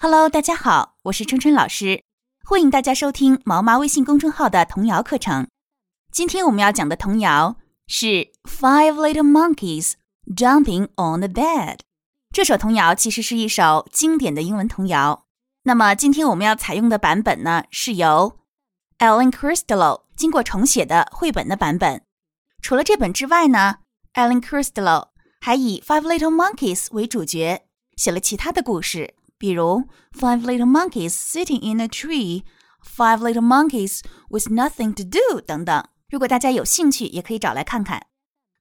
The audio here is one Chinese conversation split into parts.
Hello，大家好，我是春春老师，欢迎大家收听毛妈微信公众号的童谣课程。今天我们要讲的童谣是《Five Little Monkeys Jumping on the Bed》。这首童谣其实是一首经典的英文童谣。那么今天我们要采用的版本呢，是由 Ellen Cristolo 经过重写的绘本的版本。除了这本之外呢，Ellen Cristolo 还以 Five Little Monkeys 为主角，写了其他的故事。比如 Five little monkeys sitting in a tree, Five little monkeys with nothing to do 等等。如果大家有兴趣，也可以找来看看。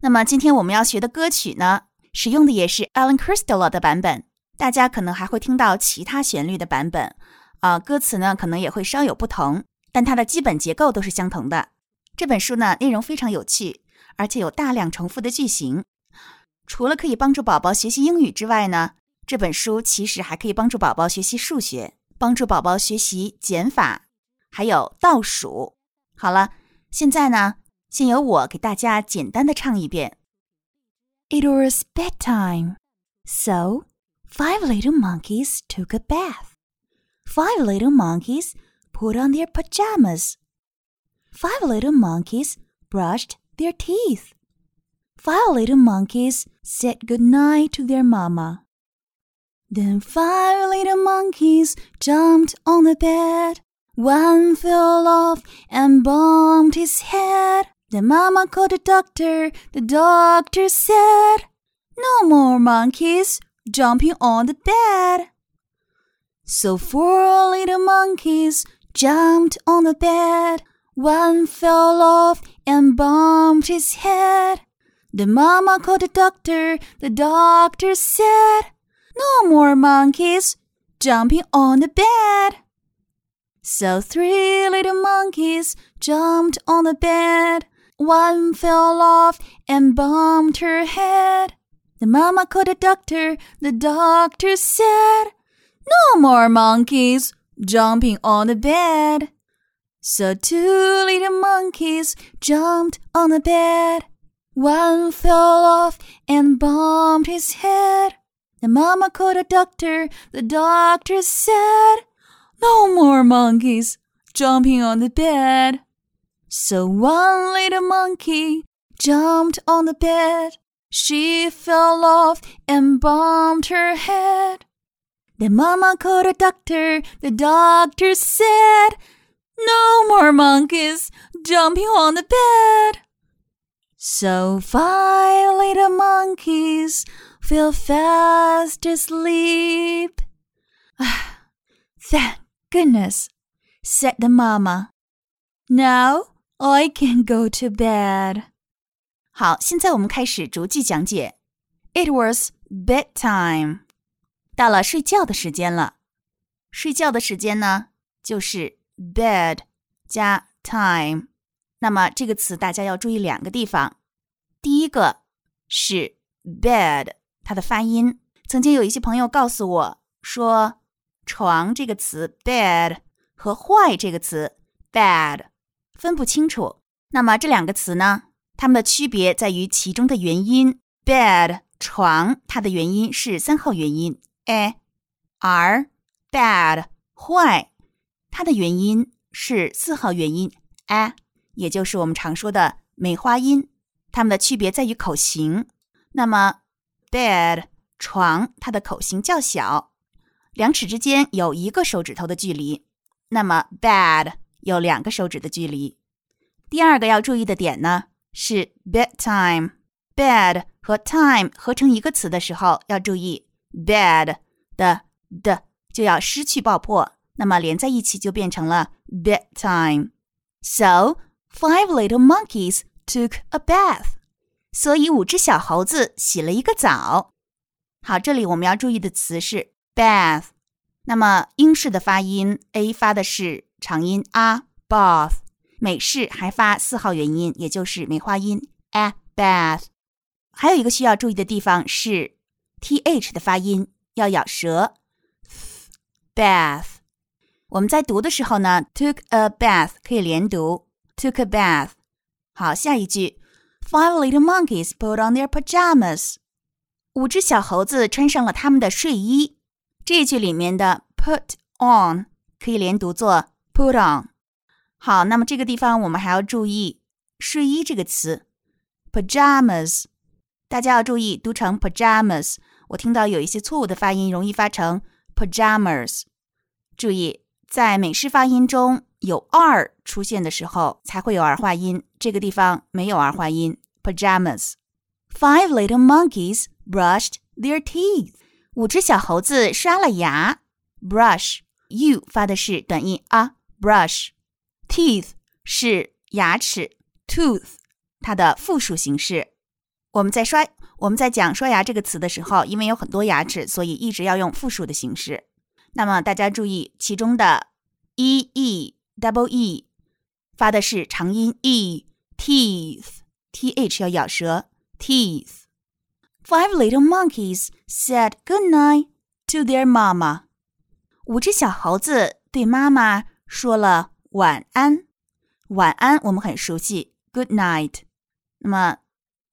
那么今天我们要学的歌曲呢，使用的也是 Alan Crystal 的版本。大家可能还会听到其他旋律的版本，啊，歌词呢可能也会稍有不同，但它的基本结构都是相同的。这本书呢内容非常有趣，而且有大量重复的句型。除了可以帮助宝宝学习英语之外呢。这本书其实还可以帮助宝宝学习数学，帮助宝宝学习减法，还有倒数。好了，现在呢，先由我给大家简单的唱一遍。It was bedtime, so five little monkeys took a bath. Five little monkeys put on their pajamas. Five little monkeys brushed their teeth. Five little monkeys said good night to their mama. Then five little monkeys jumped on the bed. One fell off and bumped his head. The mama called the doctor. The doctor said, No more monkeys jumping on the bed. So four little monkeys jumped on the bed. One fell off and bumped his head. The mama called the doctor. The doctor said, no more monkeys jumping on the bed. So three little monkeys jumped on the bed. One fell off and bumped her head. The mama called the doctor. The doctor said, No more monkeys jumping on the bed. So two little monkeys jumped on the bed. One fell off and bumped his head. The mama called a doctor. The doctor said, No more monkeys jumping on the bed. So one little monkey jumped on the bed. She fell off and bumped her head. Then mama called a doctor. The doctor said, No more monkeys jumping on the bed. So five little monkeys fell fast asleep. Thank goodness, said the mamma. Now I can go to bed. 好，现在我们开始逐句讲解。It was bedtime. 到了睡觉的时间了。睡觉的时间呢，就是 bed 加 time。那么这个词大家要注意两个地方。第一个是 bed。 它的发音，曾经有一些朋友告诉我说，床这个词 bed 和坏这个词 bad 分不清楚。那么这两个词呢，它们的区别在于其中的元音 bed 床，它的元音是三号元音 a，而 bad 坏，它的元音是四号元音 a，也就是我们常说的梅花音。它们的区别在于口型。那么 bed 床，它的口型较小，两齿之间有一个手指头的距离。那么 bed 有两个手指的距离。第二个要注意的点呢是 bedtime。bed 和 time 合成一个词的时候，要注意 bed 的的就要失去爆破，那么连在一起就变成了 bedtime。So five little monkeys took a bath. 所以五只小猴子洗了一个澡。好，这里我们要注意的词是 bath。那么英式的发音 a 发的是长音 a，bath。美式还发四号元音，也就是梅花音 a bath。还有一个需要注意的地方是 th 的发音要咬舌，bath。我们在读的时候呢，took a bath 可以连读，took a bath。好，下一句。Five little monkeys put on their pajamas. 五只小猴子穿上了他们的睡衣。这句里面的 put on 可以连读作 put on。好，那么这个地方我们还要注意睡衣这个词 pajamas，大家要注意读成 pajamas。我听到有一些错误的发音，容易发成 pajamas。注意，在美式发音中有 r 出现的时候才会有儿化音，这个地方没有儿化音 pajamas。Five little monkeys brushed their teeth。五只小猴子刷了牙。brush You 发的是短音啊，brush。Teeth 是牙齿，tooth 它的复数形式。我们在刷我们在讲刷牙这个词的时候，因为有很多牙齿，所以一直要用复数的形式。那么大家注意，其中的 e e double e 发的是长音 e，teeth t h 要咬舌，teeth。Five little monkeys said good night to their mama。五只小猴子对妈妈说了。晚安，晚安，我们很熟悉，Good night。那么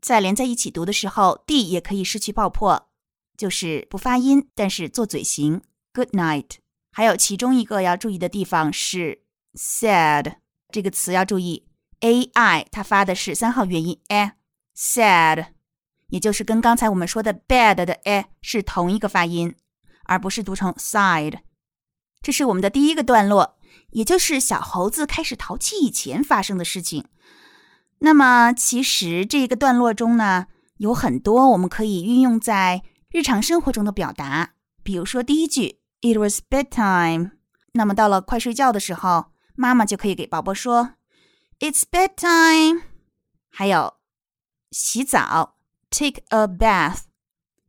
在连在一起读的时候，d 也可以失去爆破，就是不发音，但是做嘴型，Good night。还有其中一个要注意的地方是 sad 这个词要注意，a i 它发的是三号元音 a，sad，也就是跟刚才我们说的 bad 的 a 是同一个发音，而不是读成 side。这是我们的第一个段落。也就是小猴子开始淘气以前发生的事情。那么，其实这个段落中呢，有很多我们可以运用在日常生活中的表达。比如说，第一句 "It was bedtime"，那么到了快睡觉的时候，妈妈就可以给宝宝说 "It's bedtime"。还有洗澡 "Take a bath"，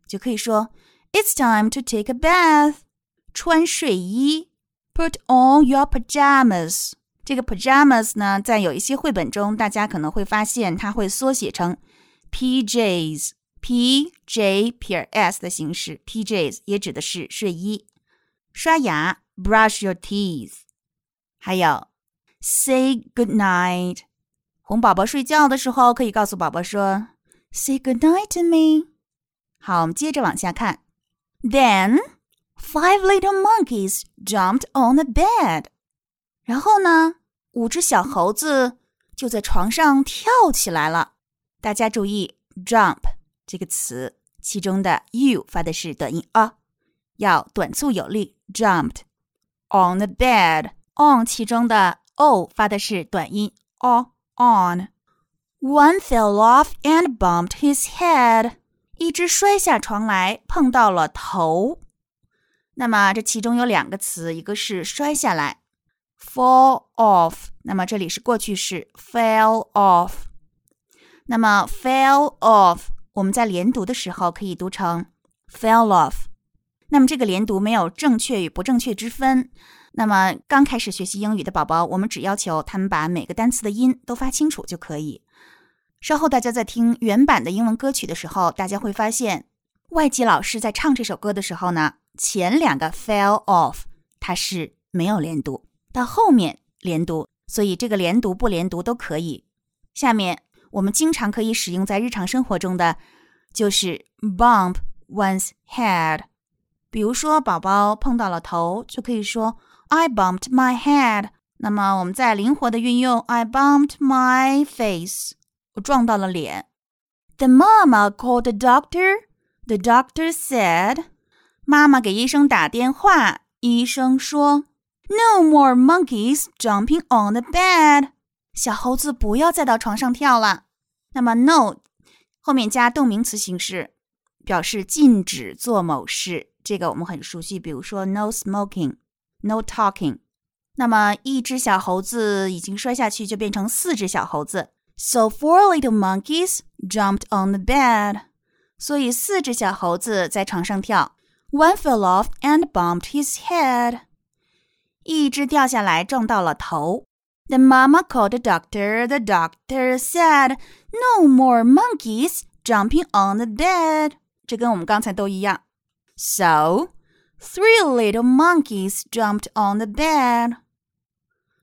就可以说 "It's time to take a bath"。穿睡衣。Put on your pajamas。这个 pajamas 呢，在有一些绘本中，大家可能会发现它会缩写成 PJs，P J 撇 S 的形式。PJs 也指的是睡衣。刷牙，brush your teeth。还有 say good night。哄宝宝睡觉的时候，可以告诉宝宝说 say good night to me。好，我们接着往下看。Then Five little monkeys jumped on the bed。然后呢，五只小猴子就在床上跳起来了。大家注意，jump 这个词，其中的 u 发的是短音 a，要短促有力。jumped on the bed。On 其中的 o 发的是短音 o on。One fell off and bumped his head。一只摔下床来，碰到了头。那么这其中有两个词，一个是摔下来，fall off。那么这里是过去式，fell off。那么 fell off，我们在连读的时候可以读成 fell off。那么这个连读没有正确与不正确之分。那么刚开始学习英语的宝宝，我们只要求他们把每个单词的音都发清楚就可以。稍后大家在听原版的英文歌曲的时候，大家会发现外籍老师在唱这首歌的时候呢。前两个 fell off，它是没有连读，到后面连读，所以这个连读不连读都可以。下面我们经常可以使用在日常生活中的就是 bump one's head。比如说宝宝碰到了头，就可以说 I bumped my head。那么我们再灵活的运用 I bumped my face，我撞到了脸。The mama called the doctor. The doctor said. 妈妈给医生打电话，医生说：“No more monkeys jumping on the bed。”小猴子不要再到床上跳了。那么，no 后面加动名词形式，表示禁止做某事。这个我们很熟悉，比如说 “no smoking”，“no talking”。那么，一只小猴子已经摔下去，就变成四只小猴子。So four little monkeys jumped on the bed。所以四只小猴子在床上跳。One fell off and bumped his head. 一只掉下来撞到了头。The mama called the doctor. The doctor said, "No more monkeys jumping on the bed." 这跟我们刚才都一样。So, three little monkeys jumped on the bed.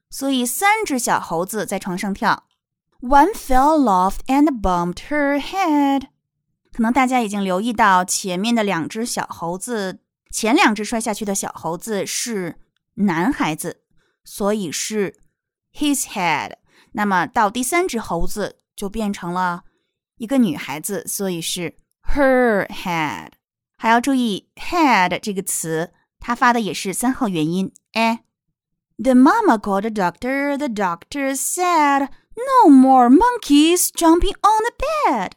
所以三只小猴子在床上跳。One fell off and bumped her head. 可能大家已经留意到前面的两只小猴子前两只摔下去的小猴子是男孩子，所以是 his head。那么到第三只猴子就变成了一个女孩子，所以是 her head。还要注意 head 这个词，它发的也是三号元音 a。The mama called the doctor. The doctor said, "No more monkeys jumping on the bed."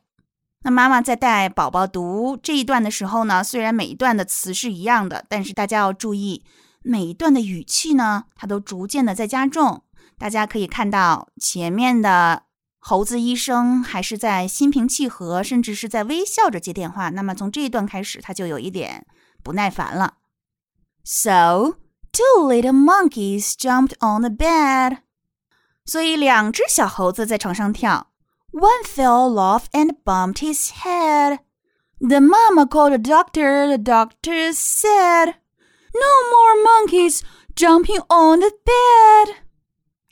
那妈妈在带宝宝读这一段的时候呢，虽然每一段的词是一样的，但是大家要注意每一段的语气呢，它都逐渐的在加重。大家可以看到前面的。猴子医生还是在心平气和，甚至是在微笑着接电话。那么从这一段开始，他就有一点不耐烦了。So two little monkeys jumped on the bed。所以两只小猴子在床上跳。One fell off and bumped his head. The mama called the doctor. The doctor said, "No more monkeys jumping on the bed."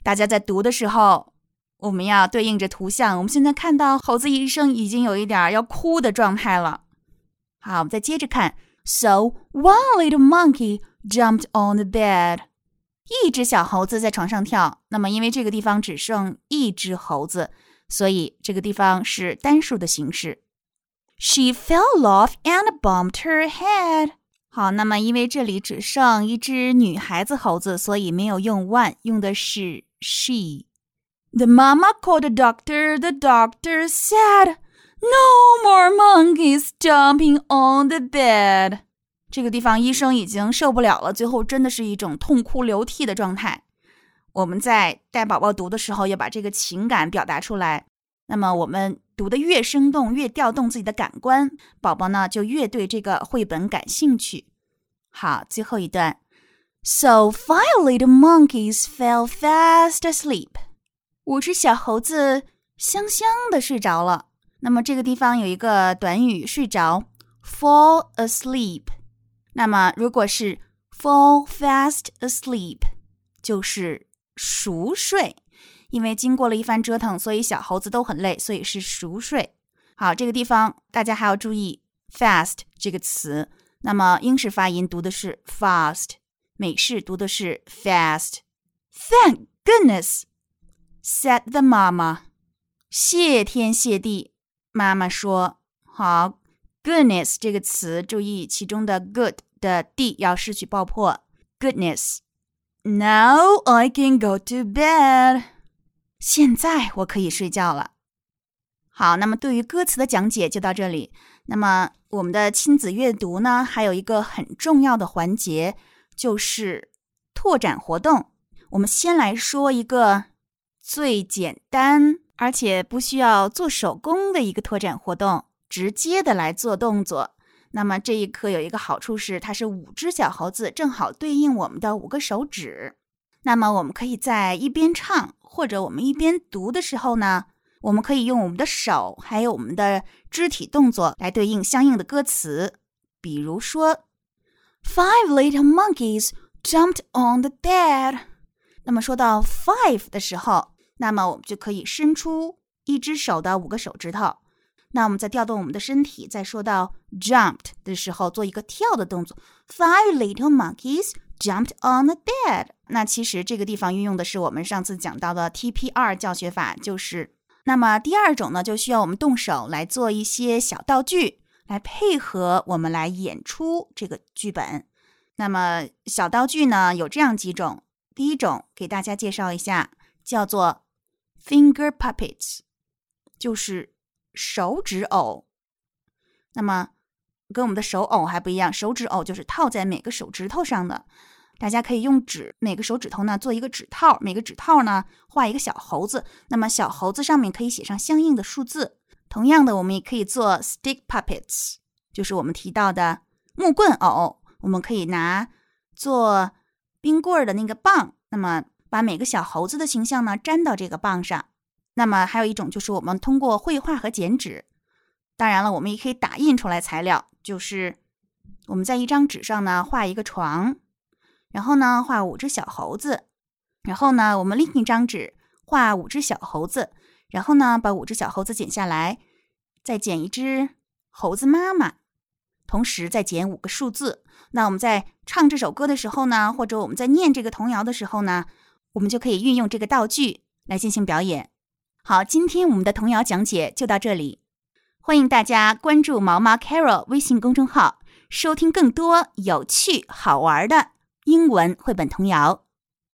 大家在读的时候。我们要对应着图像。我们现在看到猴子医生已经有一点要哭的状态了。好，我们再接着看。So one little monkey jumped on the bed。一只小猴子在床上跳。那么因为这个地方只剩一只猴子，所以这个地方是单数的形式。She fell off and bumped her head。好，那么因为这里只剩一只女孩子猴子，所以没有用 one，用的是 she。The mama called the doctor. The doctor said, "No more monkeys jumping on the bed." 这个地方医生已经受不了了，最后真的是一种痛哭流涕的状态。我们在带宝宝读的时候，要把这个情感表达出来。那么我们读的越生动，越调动自己的感官，宝宝呢就越对这个绘本感兴趣。好，最后一段。So five little monkeys fell fast asleep. 五只小猴子香香的睡着了。那么这个地方有一个短语“睡着 ”，fall asleep。那么如果是 fall fast asleep，就是熟睡。因为经过了一番折腾，所以小猴子都很累，所以是熟睡。好，这个地方大家还要注意 “fast” 这个词。那么英式发音读的是 “fast”，美式读的是 “fast”。Thank goodness。Said the mama，谢天谢地，妈妈说好。Goodness 这个词，注意其中的 good 的 d 要失去爆破。Goodness。Now I can go to bed。现在我可以睡觉了。好，那么对于歌词的讲解就到这里。那么我们的亲子阅读呢，还有一个很重要的环节，就是拓展活动。我们先来说一个。最简单而且不需要做手工的一个拓展活动，直接的来做动作。那么这一课有一个好处是，它是五只小猴子，正好对应我们的五个手指。那么我们可以在一边唱或者我们一边读的时候呢，我们可以用我们的手还有我们的肢体动作来对应相应的歌词。比如说，Five little monkeys jumped on the bed。那么说到 five 的时候，那么我们就可以伸出一只手的五个手指头。那我们再调动我们的身体，在说到 jumped 的时候，做一个跳的动作。Five little monkeys jumped on the bed。那其实这个地方运用的是我们上次讲到的 TPR 教学法，就是那么第二种呢，就需要我们动手来做一些小道具，来配合我们来演出这个剧本。那么小道具呢，有这样几种。第一种给大家介绍一下，叫做。Finger puppets 就是手指偶，那么跟我们的手偶还不一样，手指偶就是套在每个手指头上的。大家可以用纸，每个手指头呢做一个指套，每个指套呢画一个小猴子，那么小猴子上面可以写上相应的数字。同样的，我们也可以做 stick puppets，就是我们提到的木棍偶，我们可以拿做冰棍儿的那个棒，那么。把每个小猴子的形象呢粘到这个棒上。那么还有一种就是我们通过绘画和剪纸。当然了，我们也可以打印出来材料，就是我们在一张纸上呢画一个床，然后呢画五只小猴子，然后呢我们另一张纸画五只小猴子，然后呢把五只小猴子剪下来，再剪一只猴子妈妈，同时再减五个数字。那我们在唱这首歌的时候呢，或者我们在念这个童谣的时候呢，我们就可以运用这个道具来进行表演。好，今天我们的童谣讲解就到这里，欢迎大家关注毛毛 Carol 微信公众号，收听更多有趣好玩的英文绘本童谣。